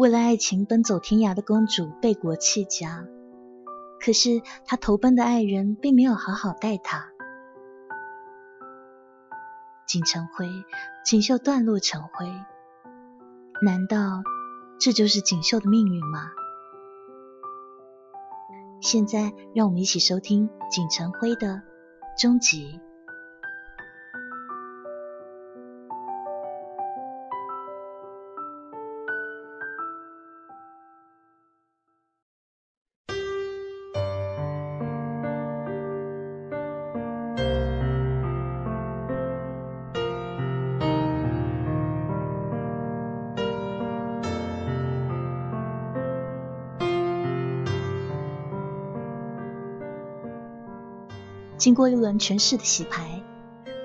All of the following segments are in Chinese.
为了爱情奔走天涯的公主背国弃家，可是她投奔的爱人并没有好好待她。锦成辉，锦绣断落成灰，难道这就是锦绣的命运吗？现在，让我们一起收听锦成辉的终极。经过一轮权势的洗牌，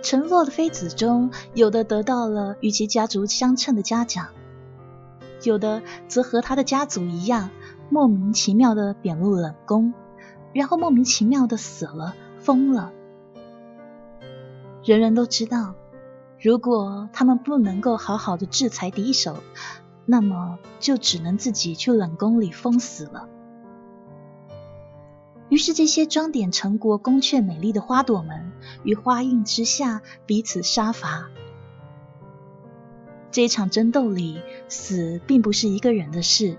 沉落的妃子中，有的得到了与其家族相称的嘉奖，有的则和他的家族一样，莫名其妙的贬入冷宫，然后莫名其妙的死了、疯了。人人都知道，如果他们不能够好好的制裁敌手，那么就只能自己去冷宫里疯死了。于是，这些装点成国宫阙美丽的花朵们，于花荫之下彼此杀伐。这一场争斗里，死并不是一个人的事，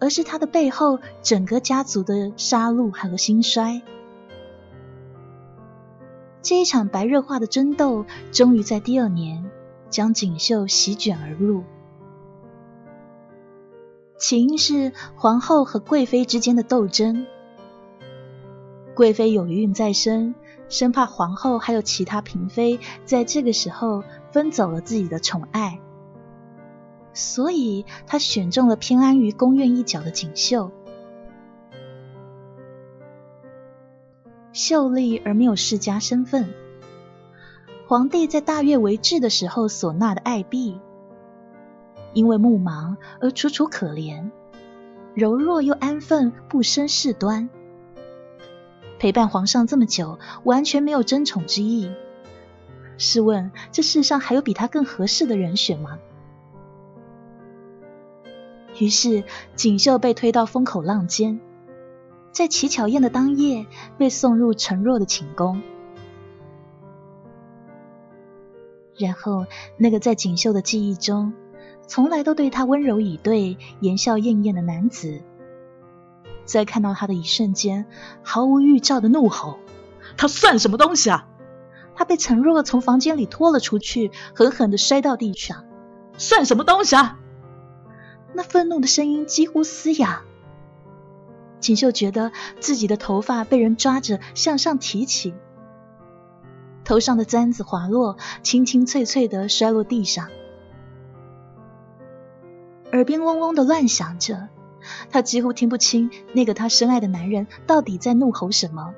而是他的背后整个家族的杀戮和兴衰。这一场白热化的争斗，终于在第二年将锦绣席卷而入。起因是皇后和贵妃之间的斗争。贵妃有孕在身，生怕皇后还有其他嫔妃在这个时候分走了自己的宠爱，所以她选中了偏安于宫院一角的锦绣。秀丽而没有世家身份，皇帝在大悦为治的时候所纳的爱婢，因为目盲而楚楚可怜，柔弱又安分，不生事端。陪伴皇上这么久，完全没有争宠之意。试问，这世上还有比他更合适的人选吗？于是，锦绣被推到风口浪尖，在乞巧宴的当夜，被送入陈若的寝宫。然后，那个在锦绣的记忆中，从来都对她温柔以对、言笑晏晏的男子。在看到他的一瞬间，毫无预兆的怒吼：“他算什么东西啊！”他被陈若从房间里拖了出去，狠狠的摔到地上。“算什么东西啊！”那愤怒的声音几乎嘶哑。锦绣觉得自己的头发被人抓着向上提起，头上的簪子滑落，清清脆脆的摔落地上，耳边嗡嗡的乱响着。他几乎听不清那个他深爱的男人到底在怒吼什么，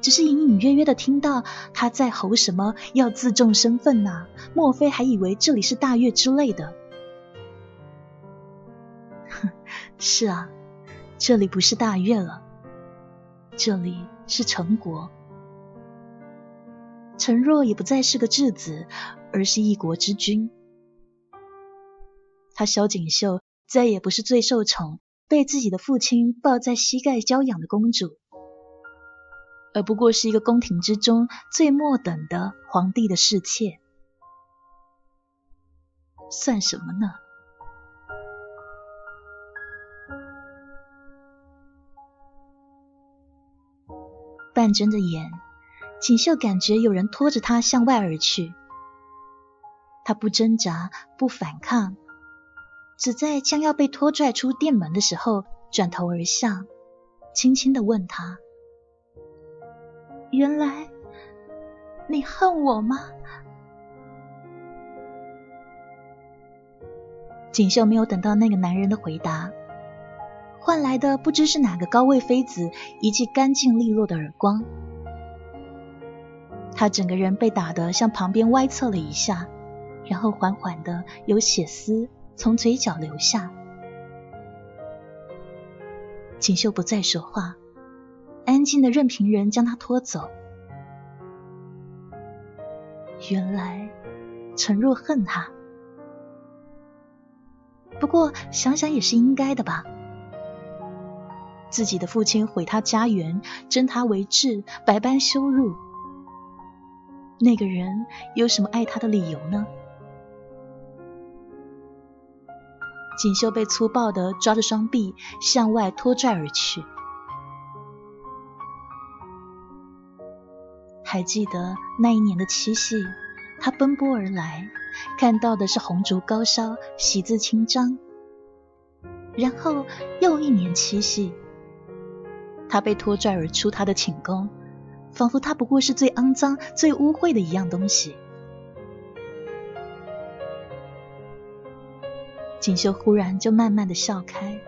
只是隐隐约约的听到他在吼什么要自重身份呐，莫非还以为这里是大悦之类的？哼 是啊，这里不是大悦了，这里是陈国。陈若也不再是个质子，而是一国之君。他萧锦绣。再也不是最受宠、被自己的父亲抱在膝盖娇养的公主，而不过是一个宫廷之中最末等的皇帝的侍妾，算什么呢？半睁着眼，锦绣感觉有人拖着她向外而去，她不挣扎，不反抗。只在将要被拖拽出店门的时候，转头而向，轻轻的问他：“原来你恨我吗？”锦绣没有等到那个男人的回答，换来的不知是哪个高位妃子一记干净利落的耳光，他整个人被打得向旁边歪侧了一下，然后缓缓的有血丝。从嘴角流下，锦绣不再说话，安静的任凭人将她拖走。原来陈若恨他，不过想想也是应该的吧。自己的父亲毁他家园，征他为质，百般羞辱。那个人有什么爱他的理由呢？锦绣被粗暴的抓着双臂向外拖拽而去。还记得那一年的七夕，他奔波而来，看到的是红烛高烧，喜字清章。然后又一年七夕，他被拖拽而出他的寝宫，仿佛他不过是最肮脏、最污秽的一样东西。锦绣忽然就慢慢的笑开，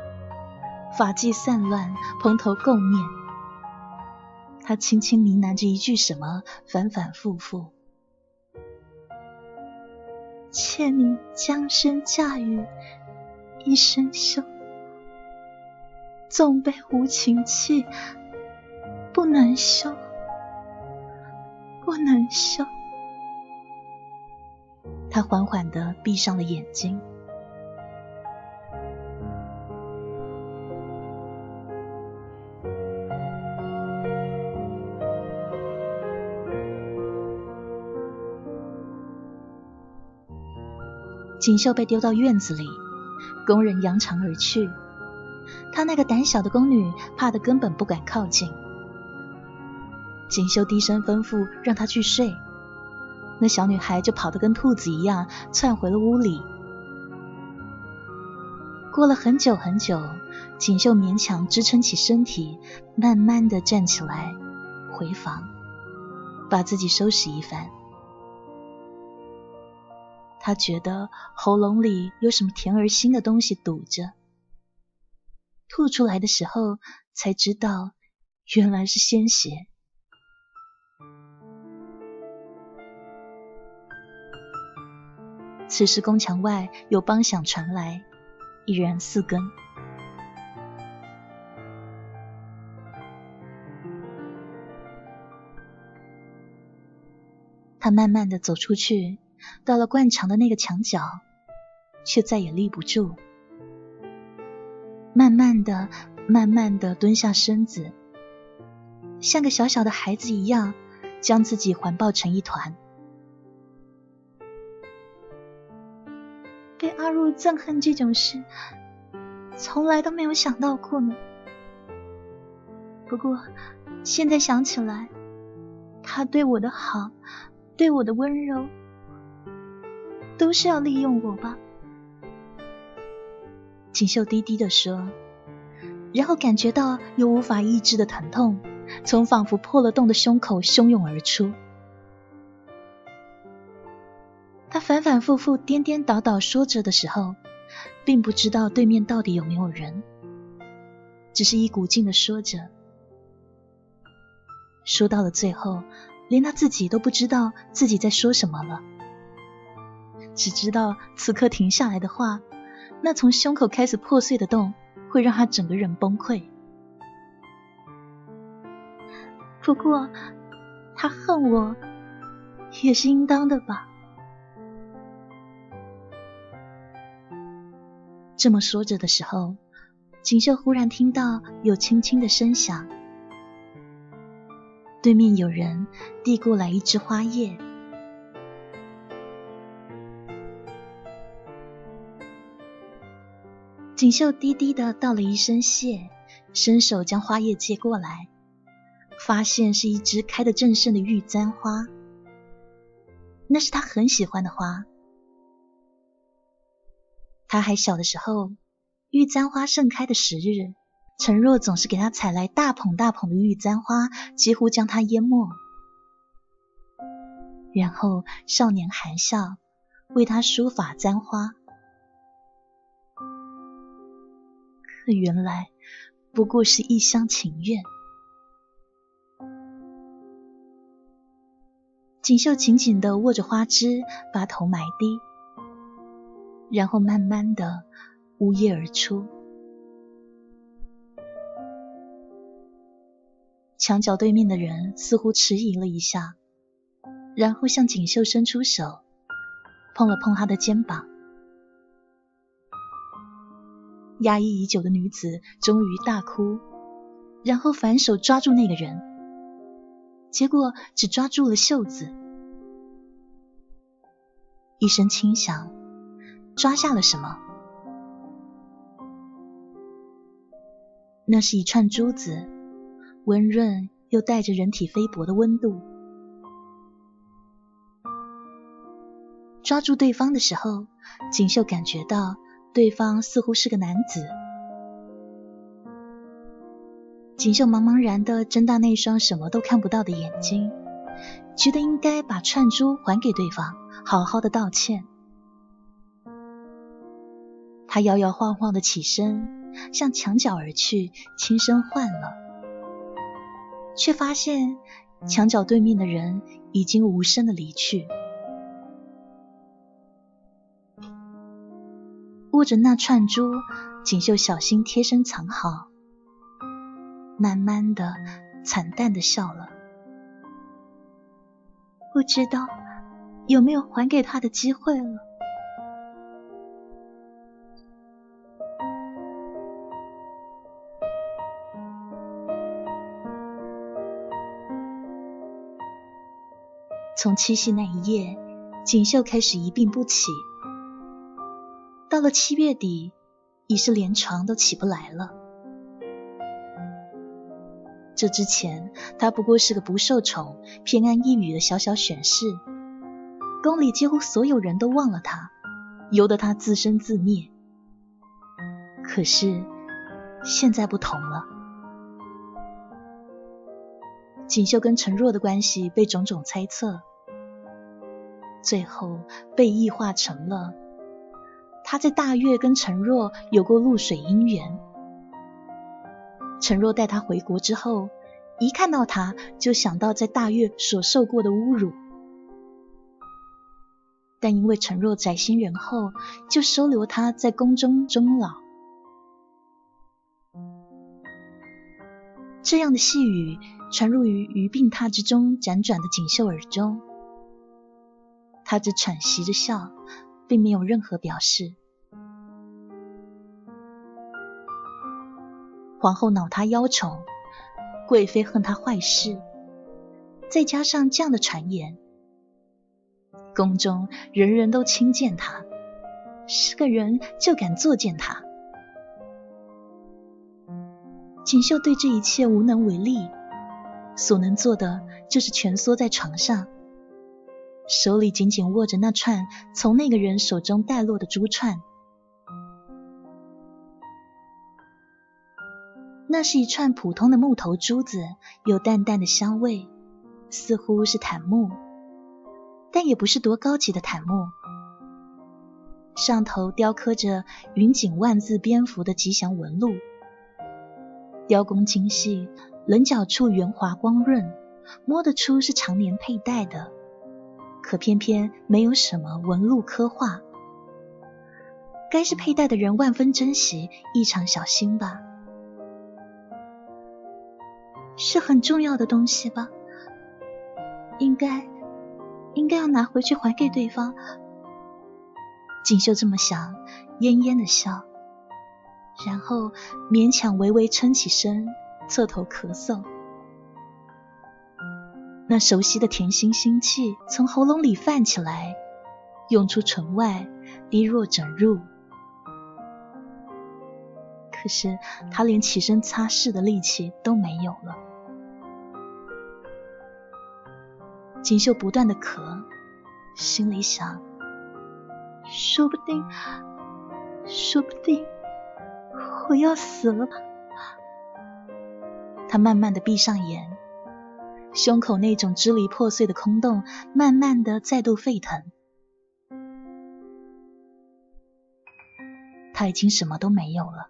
发髻散乱，蓬头垢面。他轻轻呢喃着一句什么，反反复复：“欠你江山嫁与一生休，纵被无情弃，不能休，不能休。”他缓缓的闭上了眼睛。锦绣被丢到院子里，工人扬长而去。她那个胆小的宫女怕得根本不敢靠近。锦绣低声吩咐让她去睡，那小女孩就跑得跟兔子一样窜回了屋里。过了很久很久，锦绣勉强支撑起身体，慢慢的站起来，回房，把自己收拾一番。他觉得喉咙里有什么甜而腥的东西堵着，吐出来的时候才知道原来是鲜血。此时宫墙外有梆响传来，已然四更。他慢慢的走出去。到了灌肠的那个墙角，却再也立不住。慢慢的、慢慢的蹲下身子，像个小小的孩子一样，将自己环抱成一团。被阿入憎恨这种事，从来都没有想到过呢。不过现在想起来，他对我的好，对我的温柔。都是要利用我吧？锦绣低低的说，然后感觉到有无法抑制的疼痛从仿佛破了洞的胸口汹涌而出。他反反复复、颠颠倒倒说着的时候，并不知道对面到底有没有人，只是一股劲的说着，说到了最后，连他自己都不知道自己在说什么了。只知道此刻停下来的话，那从胸口开始破碎的洞会让他整个人崩溃。不过他恨我也是应当的吧？这么说着的时候，锦绣忽然听到有轻轻的声响，对面有人递过来一枝花叶。锦绣低低的道了一声谢，伸手将花叶接过来，发现是一枝开得正盛的玉簪花。那是他很喜欢的花。他还小的时候，玉簪花盛开的时日，陈若总是给他采来大捧大捧的玉簪花，几乎将他淹没。然后少年含笑为他梳发簪花。原来不过是一厢情愿。锦绣紧紧的握着花枝，把头埋低，然后慢慢的呜咽而出。墙角对面的人似乎迟疑了一下，然后向锦绣伸出手，碰了碰他的肩膀。压抑已久的女子终于大哭，然后反手抓住那个人，结果只抓住了袖子。一声轻响，抓下了什么？那是一串珠子，温润又带着人体菲薄的温度。抓住对方的时候，锦绣感觉到对方似乎是个男子。锦绣茫茫然的睁大那双什么都看不到的眼睛，觉得应该把串珠还给对方，好好的道歉。他摇摇晃晃的起身，向墙角而去，轻声唤了，却发现墙角对面的人已经无声的离去。握着那串珠，锦绣小心贴身藏好，慢慢的、惨淡的笑了。不知道有没有还给他的机会了。从七夕那一夜，锦绣开始一病不起。到了七月底，已是连床都起不来了。这之前，他不过是个不受宠、偏安一隅的小小选士，宫里几乎所有人都忘了他，由得他自生自灭。可是现在不同了，锦绣跟陈若的关系被种种猜测，最后被异化成了。他在大月跟陈若有过露水姻缘，陈若带他回国之后，一看到他就想到在大月所受过的侮辱，但因为陈若宅心仁厚，就收留他在宫中终老。这样的细语传入于于病榻之中辗转的锦绣耳中，他只喘息着笑，并没有任何表示。皇后恼他妖宠，贵妃恨他坏事，再加上这样的传言，宫中人人都轻贱他，是个人就敢作践他。锦绣对这一切无能为力，所能做的就是蜷缩在床上，手里紧紧握着那串从那个人手中带落的珠串。那是一串普通的木头珠子，有淡淡的香味，似乎是檀木，但也不是多高级的檀木。上头雕刻着云锦万字蝙蝠的吉祥纹路，雕工精细，棱角处圆滑光润，摸得出是常年佩戴的，可偏偏没有什么纹路刻画。该是佩戴的人万分珍惜，异常小心吧。是很重要的东西吧？应该应该要拿回去还给对方。锦绣这么想，恹恹的笑，然后勉强微微撑起身，侧头咳嗽。那熟悉的甜腥腥气从喉咙里泛起来，涌出唇外，滴若整入。可是他连起身擦拭的力气都没有了。锦绣不断的咳，心里想：说不定，说不定我要死了吧。他慢慢的闭上眼，胸口那种支离破碎的空洞，慢慢的再度沸腾。他已经什么都没有了。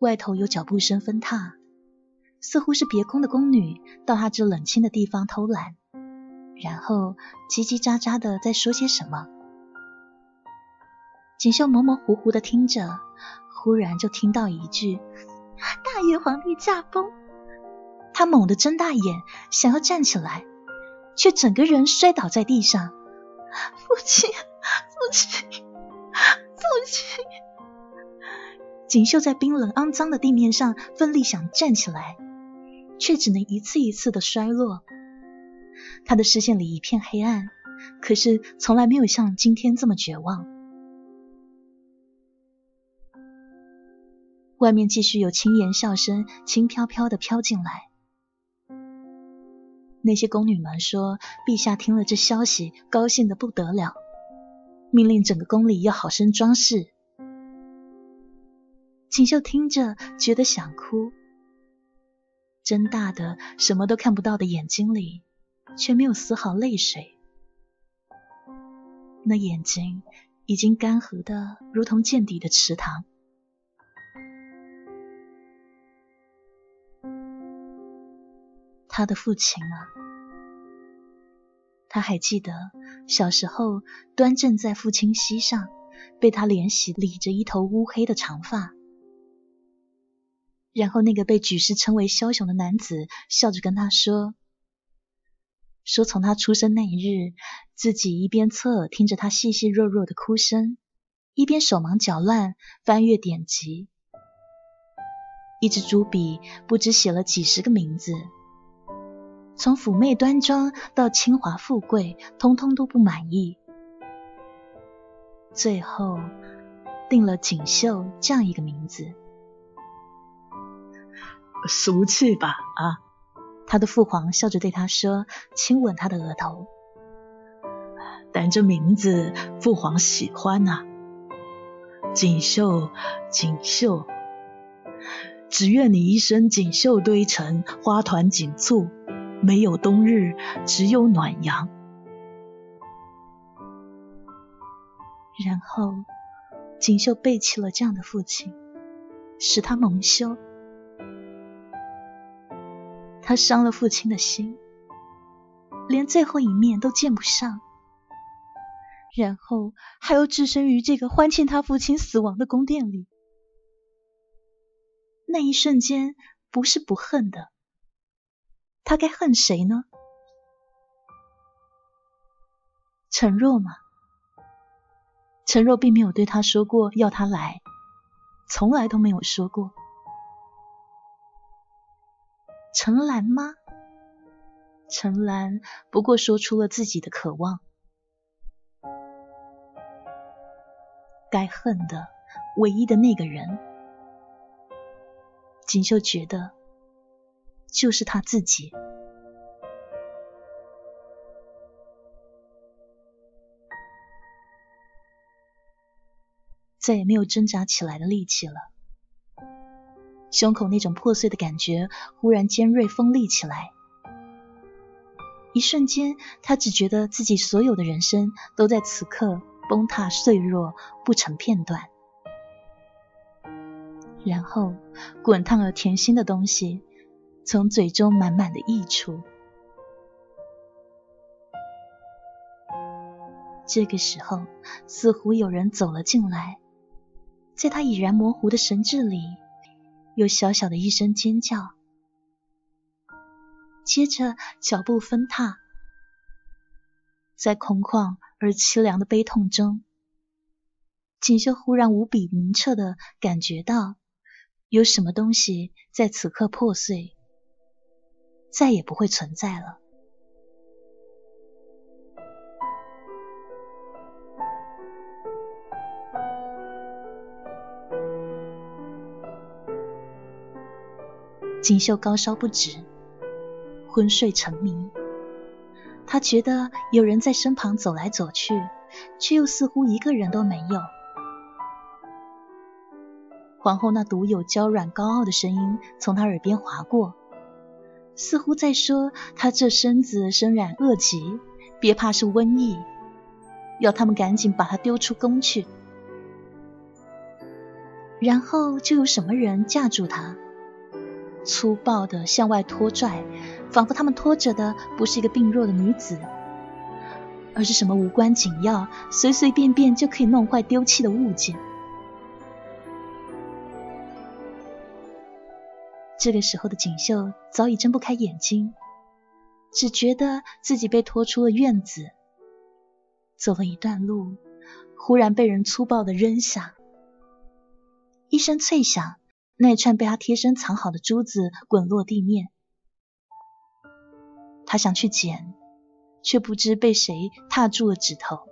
外头有脚步声分踏，似乎是别宫的宫女到他这冷清的地方偷懒，然后叽叽喳喳的在说些什么。锦绣模模糊糊的听着，忽然就听到一句：“大爷皇帝驾崩！”他猛地睁大眼，想要站起来，却整个人摔倒在地上。父亲，父亲，父亲！锦绣在冰冷肮脏的地面上奋力想站起来，却只能一次一次的摔落。他的视线里一片黑暗，可是从来没有像今天这么绝望。外面继续有轻言笑声轻飘飘的飘进来。那些宫女们说，陛下听了这消息，高兴的不得了，命令整个宫里要好生装饰。锦绣听着，觉得想哭，睁大的什么都看不到的眼睛里，却没有丝毫泪水。那眼睛已经干涸的如同见底的池塘。他的父亲啊，他还记得小时候端正在父亲膝上，被他怜惜理着一头乌黑的长发。然后那个被举世称为枭雄的男子笑着跟他说：“说从他出生那一日，自己一边侧耳听着他细细弱弱的哭声，一边手忙脚乱翻阅典籍，一支朱笔不知写了几十个名字。”从妩媚端庄到清华富贵，通通都不满意，最后定了锦绣这样一个名字。俗气吧？啊！他的父皇笑着对他说，亲吻他的额头。但这名字父皇喜欢呐，锦绣，锦绣。只愿你一生锦绣堆成，花团锦簇。没有冬日，只有暖阳。然后，锦绣背弃了这样的父亲，使他蒙羞。他伤了父亲的心，连最后一面都见不上。然后，还要置身于这个欢庆他父亲死亡的宫殿里。那一瞬间，不是不恨的。他该恨谁呢？陈若吗？陈若并没有对他说过要他来，从来都没有说过。陈兰吗？陈兰不过说出了自己的渴望。该恨的唯一的那个人，锦绣觉得。就是他自己，再也没有挣扎起来的力气了。胸口那种破碎的感觉忽然尖锐锋利起来，一瞬间，他只觉得自己所有的人生都在此刻崩塌碎弱，不成片段。然后，滚烫而甜心的东西。从嘴中满满的溢出。这个时候，似乎有人走了进来，在他已然模糊的神智里，有小小的一声尖叫，接着脚步分踏，在空旷而凄凉的悲痛中，锦绣忽然无比明澈的感觉到，有什么东西在此刻破碎。再也不会存在了。锦绣高烧不止，昏睡沉迷。他觉得有人在身旁走来走去，却又似乎一个人都没有。皇后那独有娇软高傲的声音从他耳边划过。似乎在说，他这身子身染恶疾，别怕是瘟疫，要他们赶紧把他丢出宫去。然后就有什么人架住他，粗暴的向外拖拽，仿佛他们拖着的不是一个病弱的女子，而是什么无关紧要、随随便便就可以弄坏丢弃的物件。这个时候的锦绣早已睁不开眼睛，只觉得自己被拖出了院子，走了一段路，忽然被人粗暴的扔下，一声脆响，那串被他贴身藏好的珠子滚落地面。他想去捡，却不知被谁踏住了指头。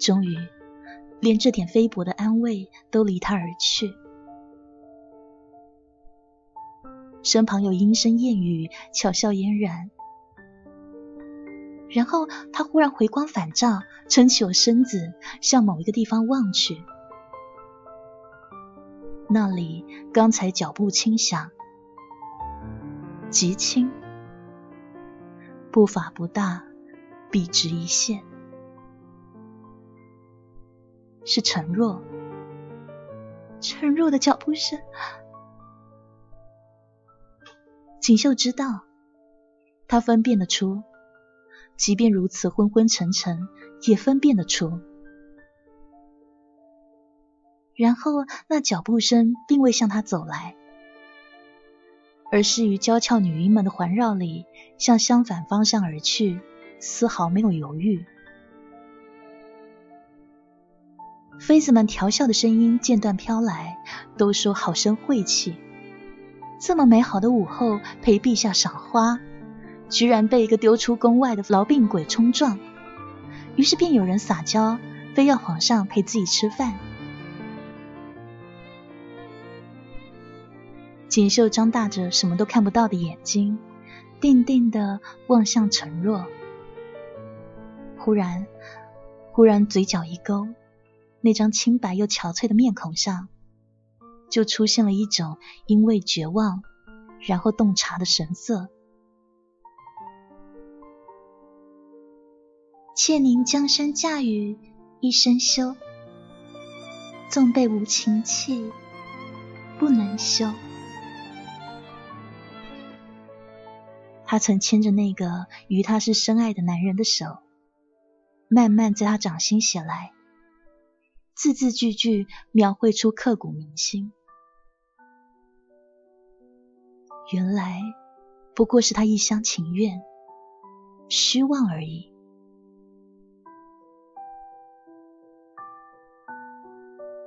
终于，连这点微薄的安慰都离他而去。身旁有莺声燕语，巧笑嫣然。然后他忽然回光返照，撑起我身子，向某一个地方望去。那里刚才脚步轻响，极轻，步伐不大，笔直一线，是陈若。陈若的脚步声。锦绣知道，他分辨得出，即便如此昏昏沉沉，也分辨得出。然后那脚步声并未向他走来，而是于娇俏女婴们的环绕里，向相反方向而去，丝毫没有犹豫。妃子们调笑的声音间断飘来，都说好生晦气。这么美好的午后，陪陛下赏花，居然被一个丢出宫外的痨病鬼冲撞。于是便有人撒娇，非要皇上陪自己吃饭。锦绣张大着什么都看不到的眼睛，定定的望向陈若。忽然，忽然嘴角一勾，那张清白又憔悴的面孔上。就出现了一种因为绝望，然后洞察的神色。妾宁江山嫁与一生休，纵被无情弃，不能休。他曾牵着那个与他是深爱的男人的手，慢慢在他掌心写来，字字句句描绘出刻骨铭心。原来不过是他一厢情愿、虚妄而已。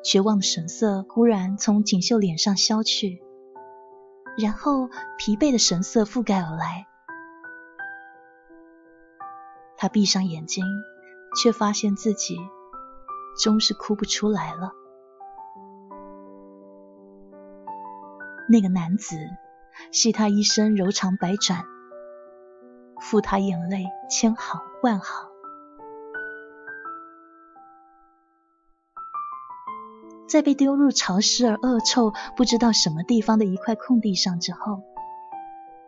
绝望的神色忽然从锦绣脸上消去，然后疲惫的神色覆盖而来。他闭上眼睛，却发现自己终是哭不出来了。那个男子。系他一生柔肠百转，付他眼泪千行万行。在被丢入潮湿而恶臭、不知道什么地方的一块空地上之后，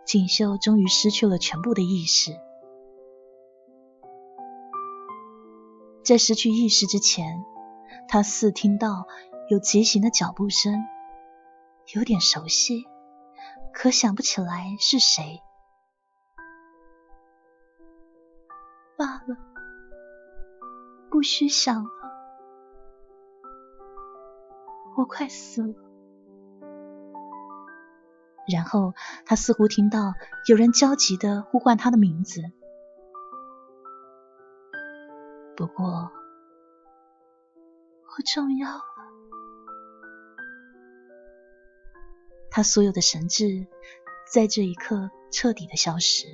锦绣终于失去了全部的意识。在失去意识之前，他似听到有疾行的脚步声，有点熟悉。可想不起来是谁。罢了，不需想我快死了。然后他似乎听到有人焦急的呼唤他的名字。不过，不重要了。他所有的神智，在这一刻彻底的消失。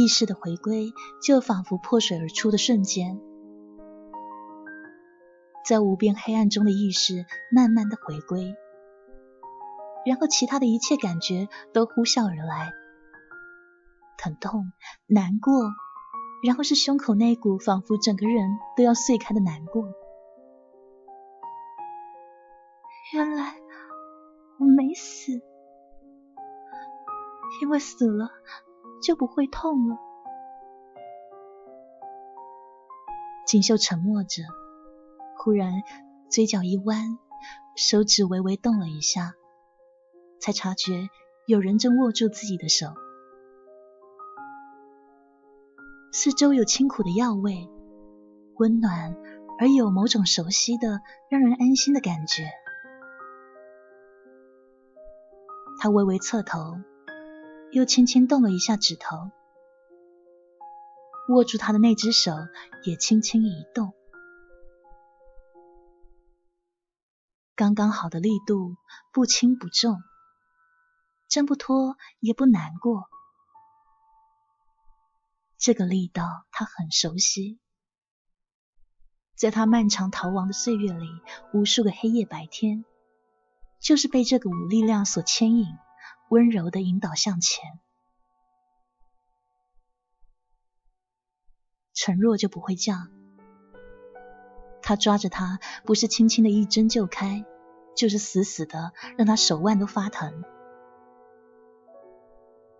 意识的回归，就仿佛破水而出的瞬间，在无边黑暗中的意识慢慢的回归，然后其他的一切感觉都呼啸而来，疼痛、难过，然后是胸口那股仿佛整个人都要碎开的难过。原来我没死，因为死了。就不会痛了。锦绣沉默着，忽然嘴角一弯，手指微微动了一下，才察觉有人正握住自己的手。四周有清苦的药味，温暖而有某种熟悉的、让人安心的感觉。他微微侧头，又轻轻动了一下指头，握住他的那只手也轻轻一动，刚刚好的力度，不轻不重，挣不脱也不难过。这个力道，他很熟悉。在他漫长逃亡的岁月里，无数个黑夜白天，就是被这个无力量所牵引，温柔的引导向前。陈若就不会这样，他抓着他，不是轻轻的一针就开，就是死死的让他手腕都发疼，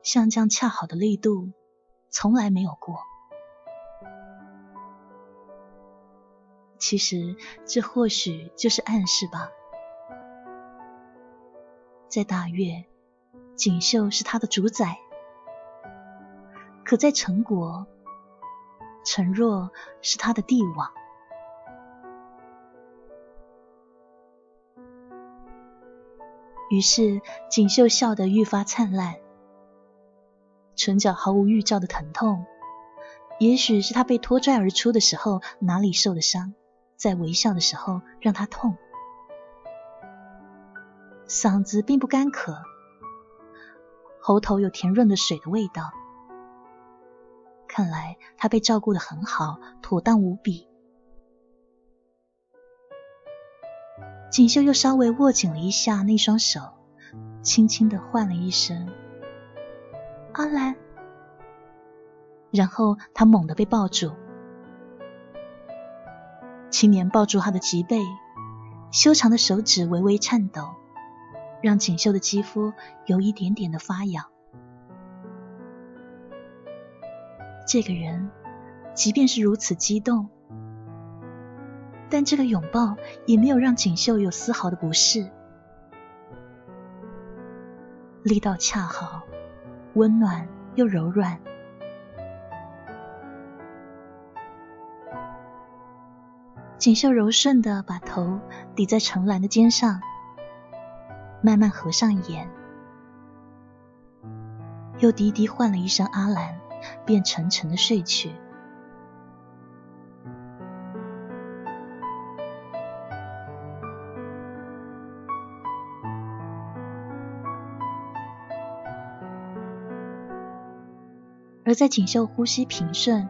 像这样恰好的力度。从来没有过。其实，这或许就是暗示吧。在大月，锦绣是他的主宰；可在陈国，陈若是他的帝王。于是，锦绣笑得愈发灿烂。唇角毫无预兆的疼痛，也许是他被拖拽而出的时候哪里受的伤，在微笑的时候让他痛。嗓子并不干渴，喉头有甜润的水的味道，看来他被照顾的很好，妥当无比。锦绣又稍微握紧了一下那双手，轻轻的唤了一声。阿兰，然后他猛地被抱住。青年抱住他的脊背，修长的手指微微颤抖，让锦绣的肌肤有一点点的发痒。这个人，即便是如此激动，但这个拥抱也没有让锦绣有丝毫的不适，力道恰好。温暖又柔软，锦绣柔顺的把头抵在程兰的肩上，慢慢合上眼，又低低唤了一声阿兰，便沉沉的睡去。而在锦绣呼吸平顺，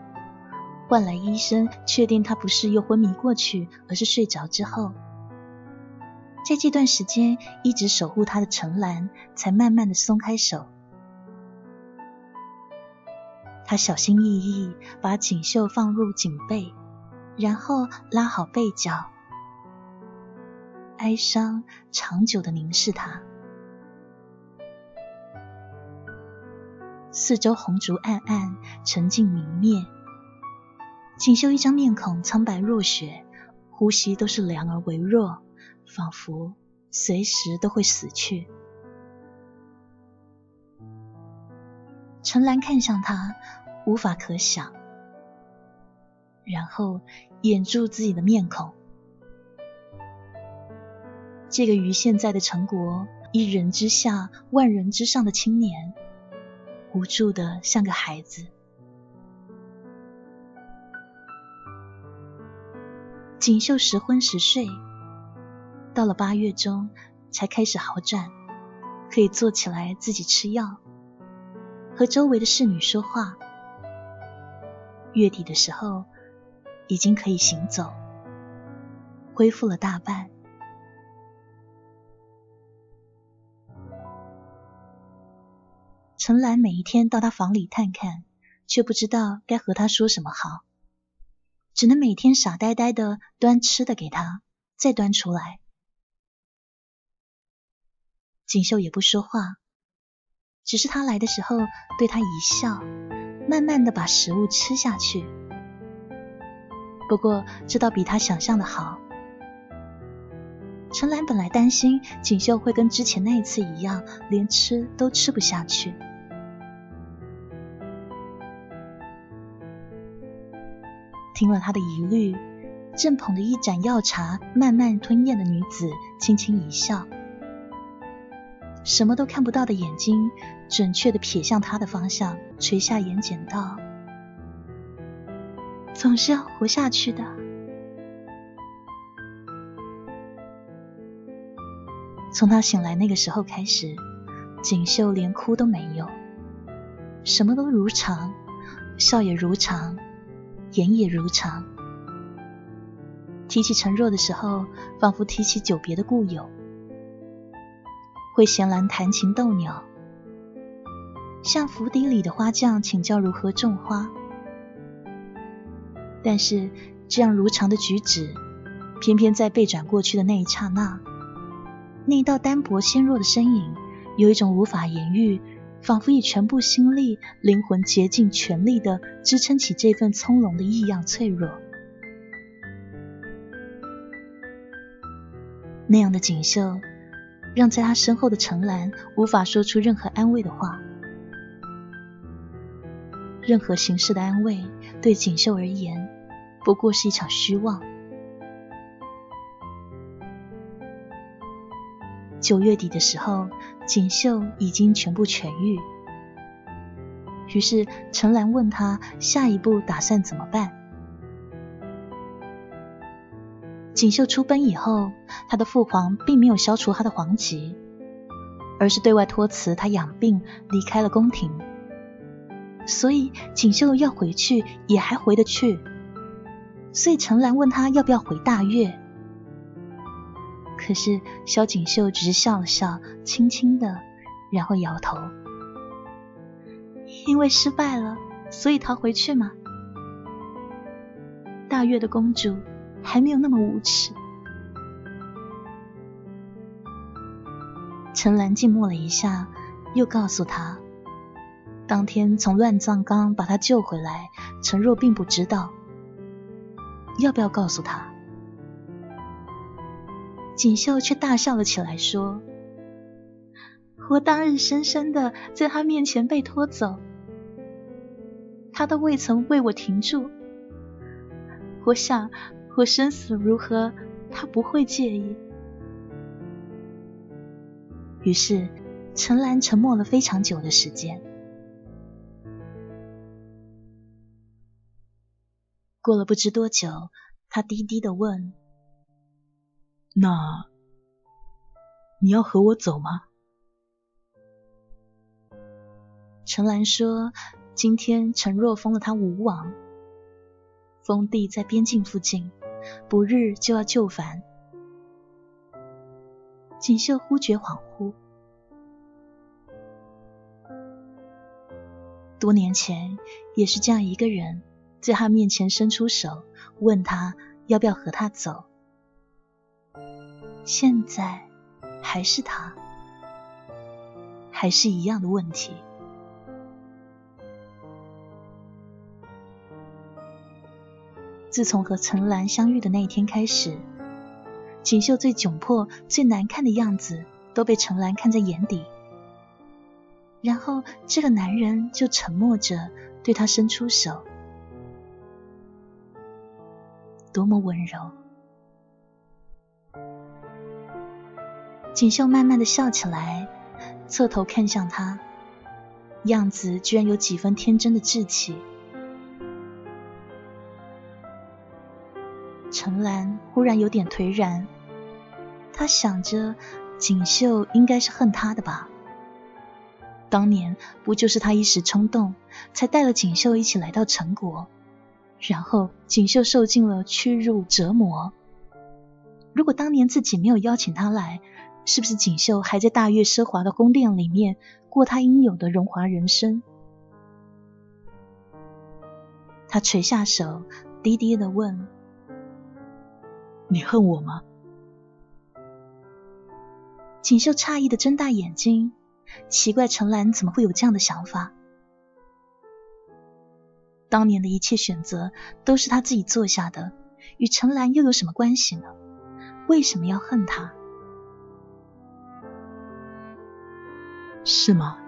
换来医生确定他不是又昏迷过去，而是睡着之后，在这段时间一直守护他的程兰才慢慢的松开手。他小心翼翼把锦绣放入颈背，然后拉好背角，哀伤长久的凝视他。四周红烛暗暗，沉静明灭。锦绣一张面孔苍白若雪，呼吸都是凉而微弱，仿佛随时都会死去。陈兰看向他，无法可想，然后掩住自己的面孔。这个于现在的陈国一人之下，万人之上的青年。无助的像个孩子。锦绣时昏时睡，到了八月中才开始好转，可以坐起来自己吃药，和周围的侍女说话。月底的时候，已经可以行走，恢复了大半。陈兰每一天到他房里探看，却不知道该和他说什么好，只能每天傻呆呆的端吃的给他，再端出来。锦绣也不说话，只是他来的时候对他一笑，慢慢的把食物吃下去。不过这倒比他想象的好，陈兰本来担心锦绣会跟之前那一次一样，连吃都吃不下去。听了他的疑虑，正捧着一盏药茶慢慢吞咽的女子轻轻一笑，什么都看不到的眼睛准确的瞥向他的方向，垂下眼睑道：“总是要活下去的。”从他醒来那个时候开始，锦绣连哭都没有，什么都如常，笑也如常，言也如常。提起陈若的时候，仿佛提起久别的故友，会闲兰弹琴逗鸟，向府邸里的花匠请教如何种花。但是这样如常的举止，偏偏在背转过去的那一刹那。那一道单薄纤弱的身影，有一种无法言喻，仿佛以全部心力、灵魂竭尽全力的支撑起这份从容的异样脆弱。那样的锦绣，让在他身后的程兰无法说出任何安慰的话。任何形式的安慰，对锦绣而言，不过是一场虚妄。九月底的时候，锦绣已经全部痊愈。于是陈兰问他下一步打算怎么办。锦绣出奔以后，他的父皇并没有消除他的皇籍，而是对外托辞他养病离开了宫廷。所以锦绣要回去也还回得去。所以陈兰问他要不要回大月。可是萧锦绣只是笑了笑，轻轻的，然后摇头。因为失败了，所以逃回去吗？大月的公主还没有那么无耻。陈兰静默了一下，又告诉他，当天从乱葬岗把他救回来，陈若并不知道，要不要告诉他？锦绣却大笑了起来，说：“我当日深深的在他面前被拖走，他都未曾为我停住。我想，我生死如何，他不会介意。”于是，陈兰沉默了非常久的时间。过了不知多久，他低低的问。那你要和我走吗？陈兰说：“今天陈若封了他吴王，封地在边境附近，不日就要就返。”锦绣忽觉恍惚。多年前也是这样一个人，在他面前伸出手，问他要不要和他走。现在还是他，还是一样的问题。自从和陈兰相遇的那一天开始，锦绣最窘迫、最难看的样子都被陈兰看在眼底，然后这个男人就沉默着对她伸出手，多么温柔。锦绣慢慢的笑起来，侧头看向他，样子居然有几分天真的稚气。陈兰忽然有点颓然，他想着锦绣应该是恨他的吧？当年不就是他一时冲动，才带了锦绣一起来到陈国，然后锦绣受尽了屈辱折磨。如果当年自己没有邀请他来，是不是锦绣还在大悦奢华的宫殿里面过他应有的荣华人生？他垂下手，低低的问：“你恨我吗？”锦绣诧异的睁大眼睛，奇怪陈兰怎么会有这样的想法。当年的一切选择都是他自己做下的，与陈兰又有什么关系呢？为什么要恨他？是吗？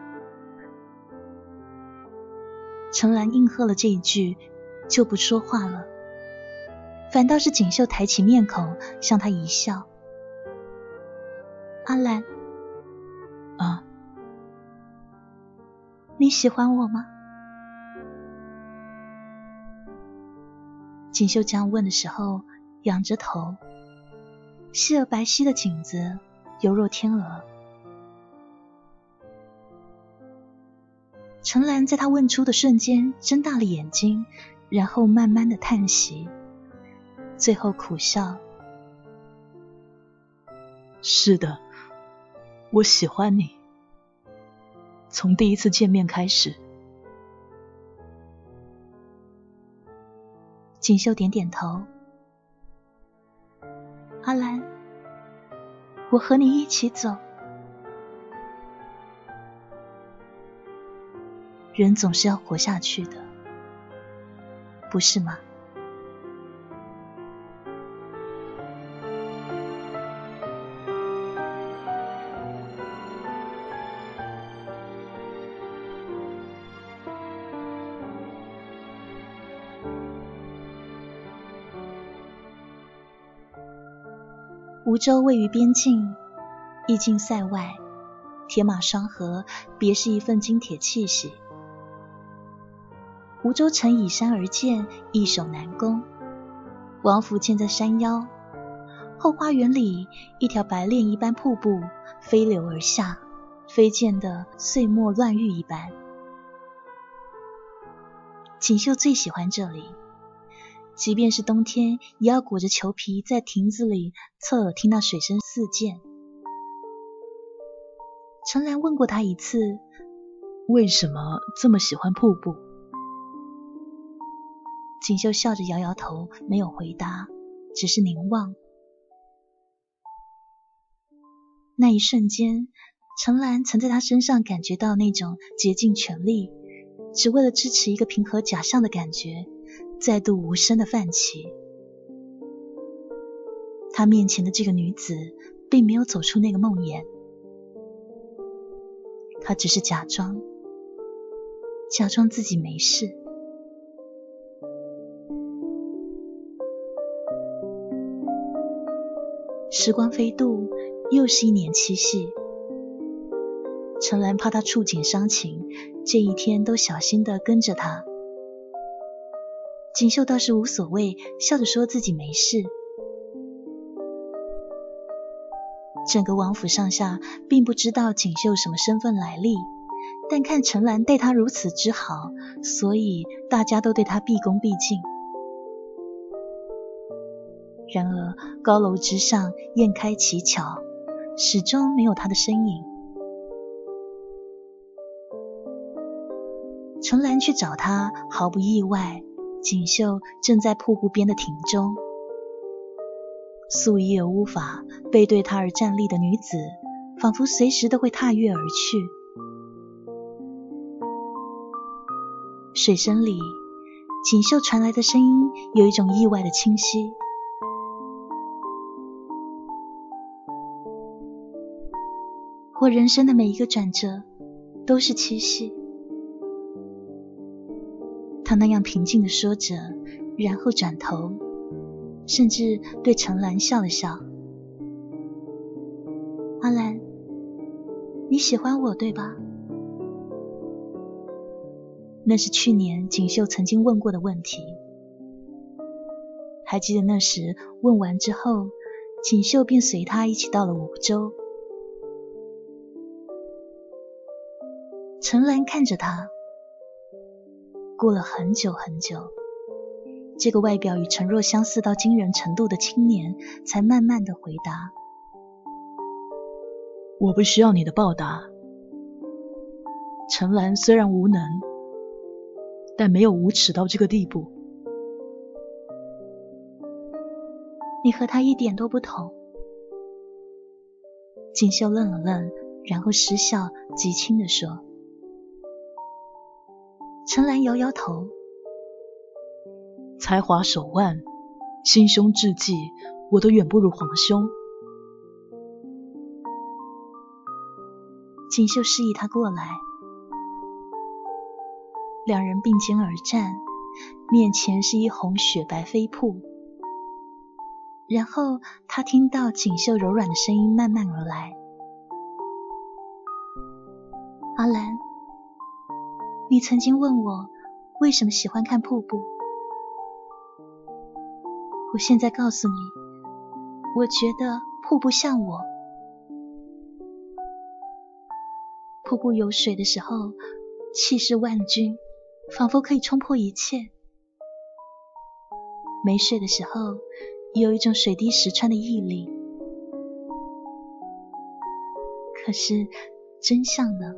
陈兰应和了这一句，就不说话了。反倒是锦绣抬起面孔，向他一笑。阿兰，啊，你喜欢我吗？锦绣这样问的时候，仰着头，细而白皙的颈子，犹若天鹅。陈兰在他问出的瞬间，睁大了眼睛，然后慢慢的叹息，最后苦笑：“是的，我喜欢你，从第一次见面开始。”锦绣点点头：“阿兰，我和你一起走。”人总是要活下去的，不是吗？梧州位于边境，意境塞外，铁马双河，别是一份金铁气息。梧州城倚山而建，易守难攻。王府建在山腰，后花园里一条白练一般瀑布飞流而下，飞溅的碎墨乱玉一般。锦绣最喜欢这里，即便是冬天，也要裹着裘皮在亭子里侧耳听那水声四溅。陈兰问过他一次，为什么这么喜欢瀑布？锦绣笑着摇摇头，没有回答，只是凝望。那一瞬间，陈兰曾在他身上感觉到那种竭尽全力，只为了支持一个平和假象的感觉，再度无声的泛起。他面前的这个女子，并没有走出那个梦魇，她只是假装，假装自己没事。时光飞渡，又是一年七夕。陈兰怕他触景伤情，这一天都小心的跟着他。锦绣倒是无所谓，笑着说自己没事。整个王府上下并不知道锦绣什么身份来历，但看陈兰待他如此之好，所以大家都对他毕恭毕敬。然而，高楼之上燕开奇巧，始终没有他的身影。陈兰去找他，毫不意外，锦绣正在瀑布边的亭中。素衣而乌发、背对他而站立的女子，仿佛随时都会踏月而去。水声里，锦绣传来的声音有一种意外的清晰。我人生的每一个转折都是七夕。他那样平静的说着，然后转头，甚至对陈兰笑了笑：“阿兰，你喜欢我对吧？”那是去年锦绣曾经问过的问题。还记得那时问完之后，锦绣便随他一起到了梧州。陈兰看着他，过了很久很久，这个外表与陈若相似到惊人程度的青年，才慢慢的回答：“我不需要你的报答。陈兰虽然无能，但没有无耻到这个地步。你和他一点都不同。”锦绣愣了愣，然后失笑，极轻的说。陈兰摇摇头，才华手腕、心胸志气，我都远不如皇兄。锦绣示意他过来，两人并肩而站，面前是一泓雪白飞瀑。然后他听到锦绣柔软的声音慢慢而来：“阿兰，你曾经问我为什么喜欢看瀑布，我现在告诉你，我觉得瀑布像我。瀑布有水的时候，气势万钧，仿佛可以冲破一切；没水的时候，有一种水滴石穿的毅力，可是真相呢，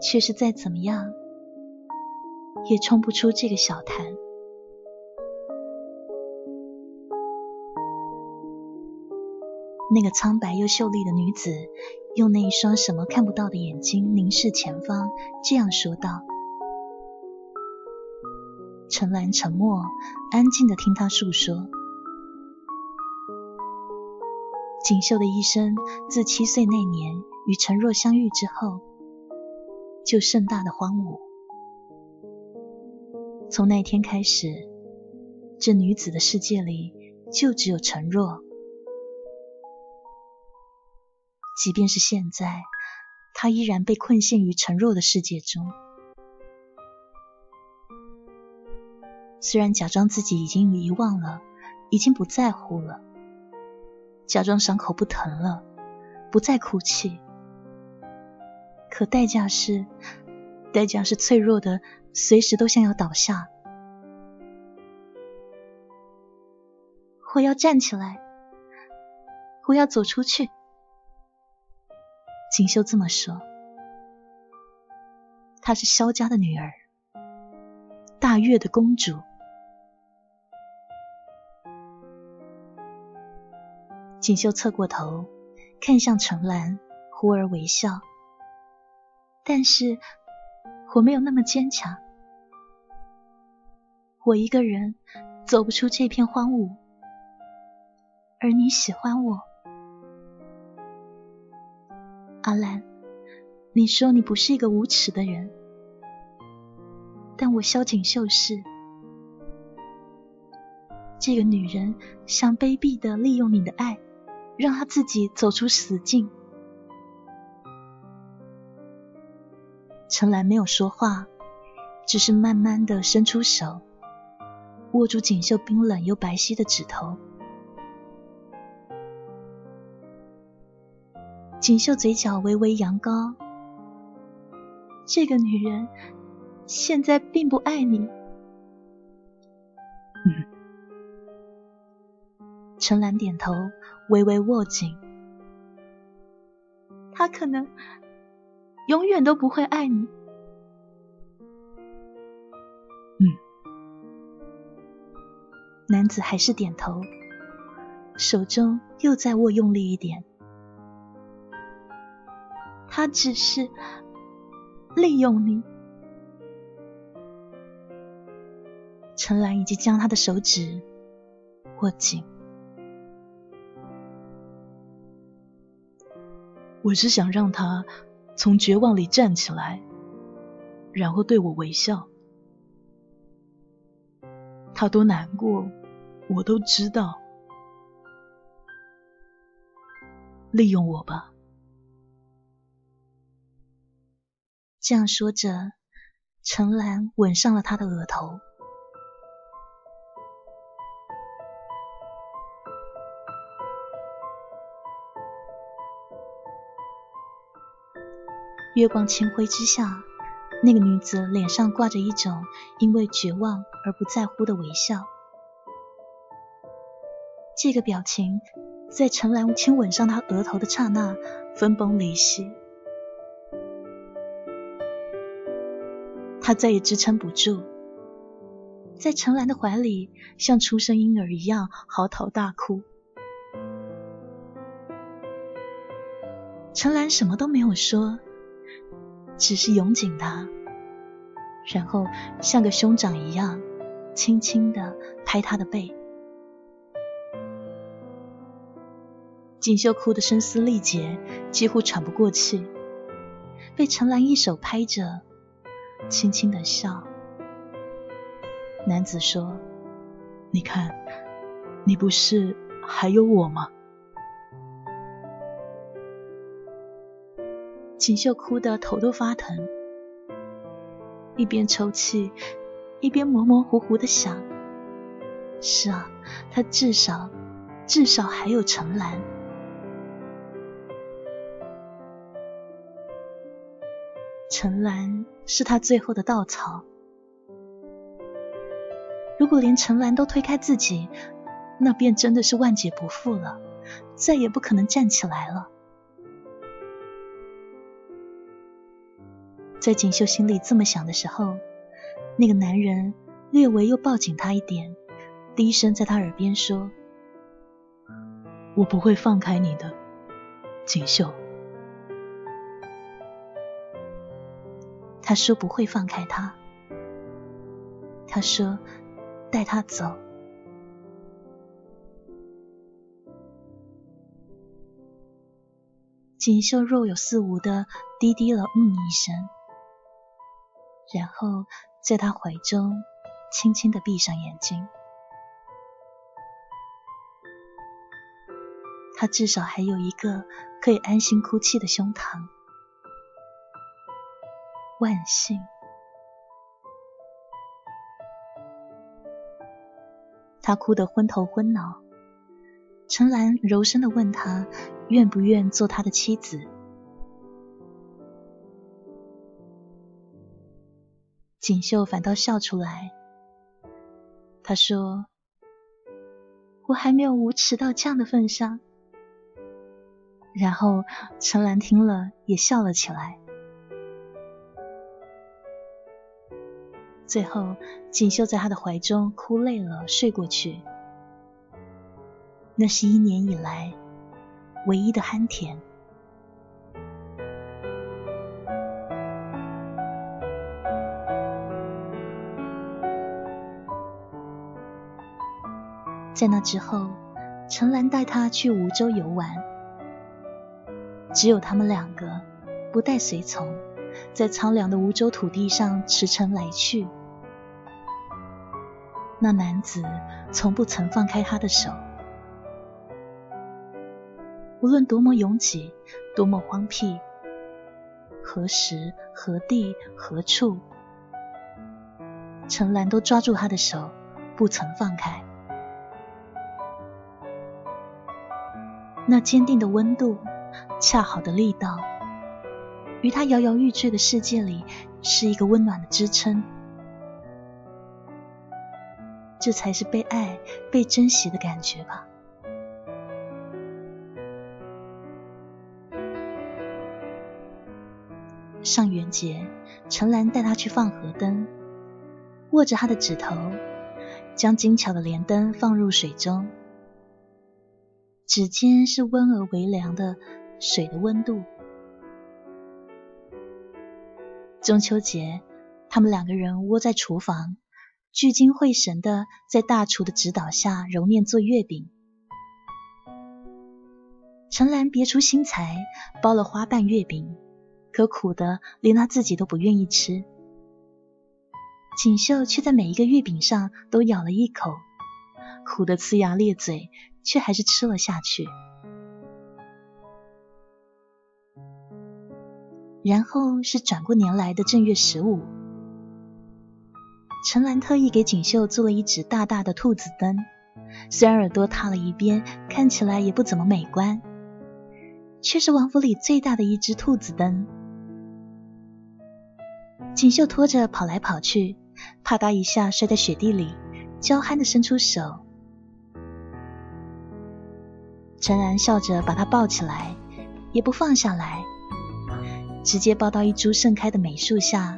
却是再怎么样也冲不出这个小潭。那个苍白又秀丽的女子，用那一双什么看不到的眼睛凝视前方，这样说道。陈兰沉默，安静的听他诉说。锦绣的一生，自七岁那年与陈若相遇之后，就盛大的荒芜。从那天开始，这女子的世界里就只有陈若。即便是现在，她依然被困陷于陈若的世界中。虽然假装自己已经遗忘了，已经不在乎了，假装伤口不疼了，不再哭泣，可代价是，代价是脆弱的，随时都像要倒下。我要站起来，我要走出去。锦绣这么说，她是萧家的女儿，大越的公主。锦绣侧过头，看向陈兰，忽而微笑。但是我没有那么坚强，我一个人走不出这片荒芜，而你喜欢我，阿兰。你说你不是一个无耻的人，但我萧锦绣是。这个女人想卑鄙的利用你的爱。让她自己走出死境。陈兰没有说话，只是慢慢的伸出手，握住锦绣冰冷又白皙的指头。锦绣嘴角微微扬高，这个女人现在并不爱你。嗯。陈兰点头。微微握紧，她可能永远都不会爱你。嗯，男子还是点头，手中又再握用力一点。他只是利用你。陈兰已经将他的手指握紧。我是想让他从绝望里站起来，然后对我微笑。他多难过，我都知道。利用我吧。这样说着，陈兰吻上了他的额头。月光清辉之下，那个女子脸上挂着一种因为绝望而不在乎的微笑。这个表情在陈兰亲吻上她额头的刹那分崩离析，她再也支撑不住，在陈兰的怀里像出生婴儿一样嚎啕大哭。陈兰什么都没有说。只是拥紧他，然后像个兄长一样，轻轻的拍他的背。锦绣哭得声嘶力竭，几乎喘不过气，被陈兰一手拍着，轻轻的笑。男子说：“你看，你不是还有我吗？”锦绣哭得头都发疼，一边抽泣，一边模模糊糊的想：“是啊，他至少，至少还有陈兰。陈兰是他最后的稻草。如果连陈兰都推开自己，那便真的是万劫不复了，再也不可能站起来了。”在锦绣心里这么想的时候，那个男人略微又抱紧她一点，低声在她耳边说：“我不会放开你的，锦绣。”他说不会放开她，他说带她走。锦绣若有似无的低低了嗯一声。然后在他怀中轻轻的闭上眼睛，他至少还有一个可以安心哭泣的胸膛。万幸，他哭得昏头昏脑。陈兰柔声的问他，愿不愿做他的妻子？锦绣反倒笑出来，他说：“我还没有无耻到这样的份上。”然后陈兰听了也笑了起来。最后，锦绣在他的怀中哭累了，睡过去。那是一年以来唯一的酣甜。在那之后，陈兰带他去梧州游玩，只有他们两个，不带随从，在苍凉的梧州土地上驰骋来去。那男子从不曾放开他的手，无论多么拥挤，多么荒僻，何时何地何处，陈兰都抓住他的手，不曾放开。那坚定的温度，恰好的力道，于他摇摇欲坠的世界里，是一个温暖的支撑。这才是被爱、被珍惜的感觉吧。上元节，陈兰带他去放河灯，握着他的指头，将精巧的莲灯放入水中。指尖是温而微凉的水的温度。中秋节，他们两个人窝在厨房，聚精会神的在大厨的指导下揉面做月饼。陈兰别出心裁，包了花瓣月饼，可苦的连她自己都不愿意吃。锦绣却在每一个月饼上都咬了一口，苦的呲牙咧嘴。却还是吃了下去。然后是转过年来的正月十五，陈兰特意给锦绣做了一只大大的兔子灯，虽然耳朵塌了一边，看起来也不怎么美观，却是王府里最大的一只兔子灯。锦绣拖着跑来跑去，啪嗒一下摔在雪地里，娇憨的伸出手。陈然笑着把他抱起来，也不放下来，直接抱到一株盛开的梅树下，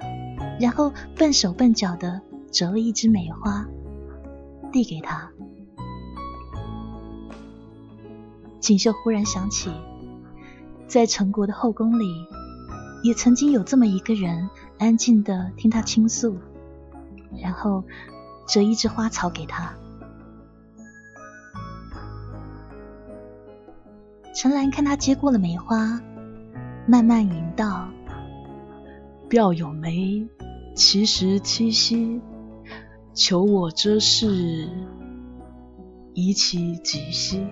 然后笨手笨脚的折了一枝梅花，递给他。锦绣忽然想起，在陈国的后宫里，也曾经有这么一个人，安静的听他倾诉，然后折一枝花草给他。陈兰看他接过了梅花，慢慢吟道：“表有梅，其实七夕，求我遮事，宜其吉兮。”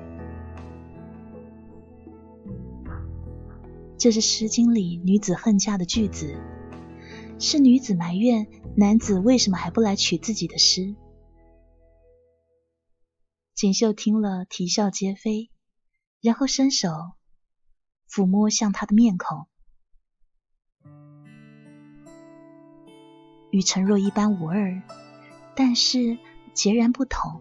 这是《诗经》里女子恨嫁的句子，是女子埋怨男子为什么还不来娶自己的诗。锦绣听了，啼笑皆非，然后伸手抚摸向他的面孔，与陈若一般无二，但是截然不同。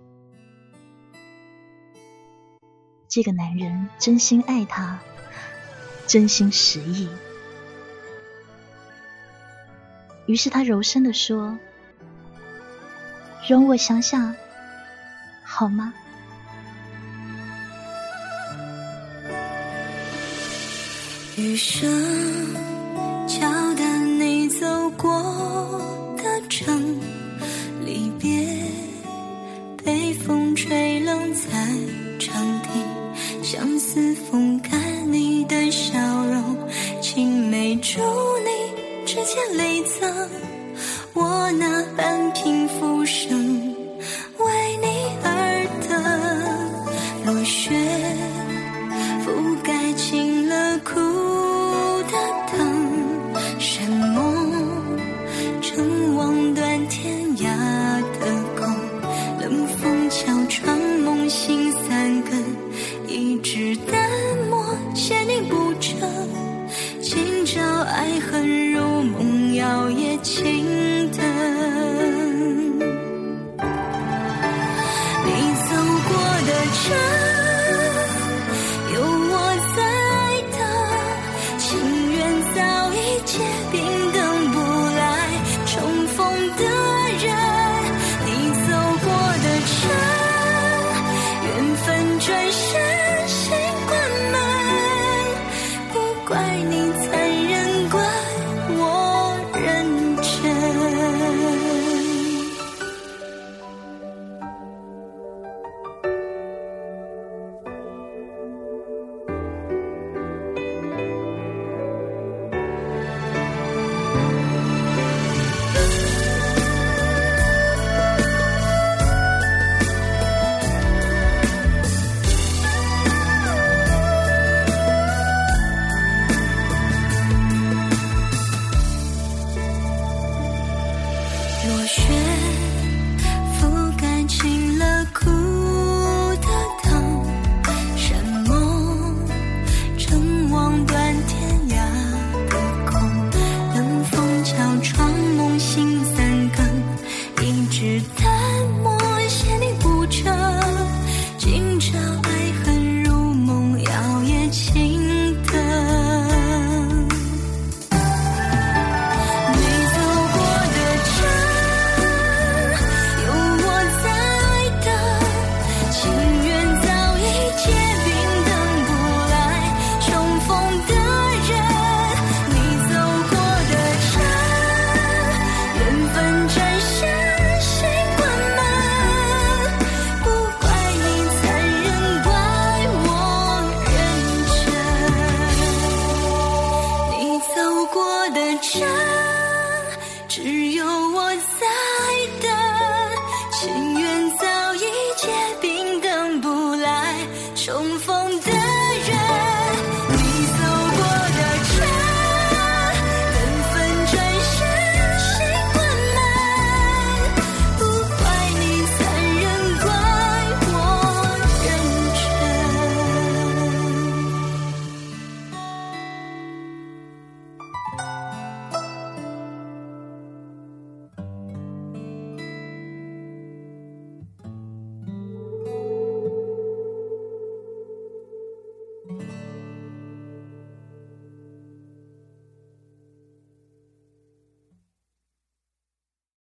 这个男人真心爱她，真心实意。于是他柔声的说：“容我想想，好吗？”余生敲淡你走过的城，离别被风吹冷在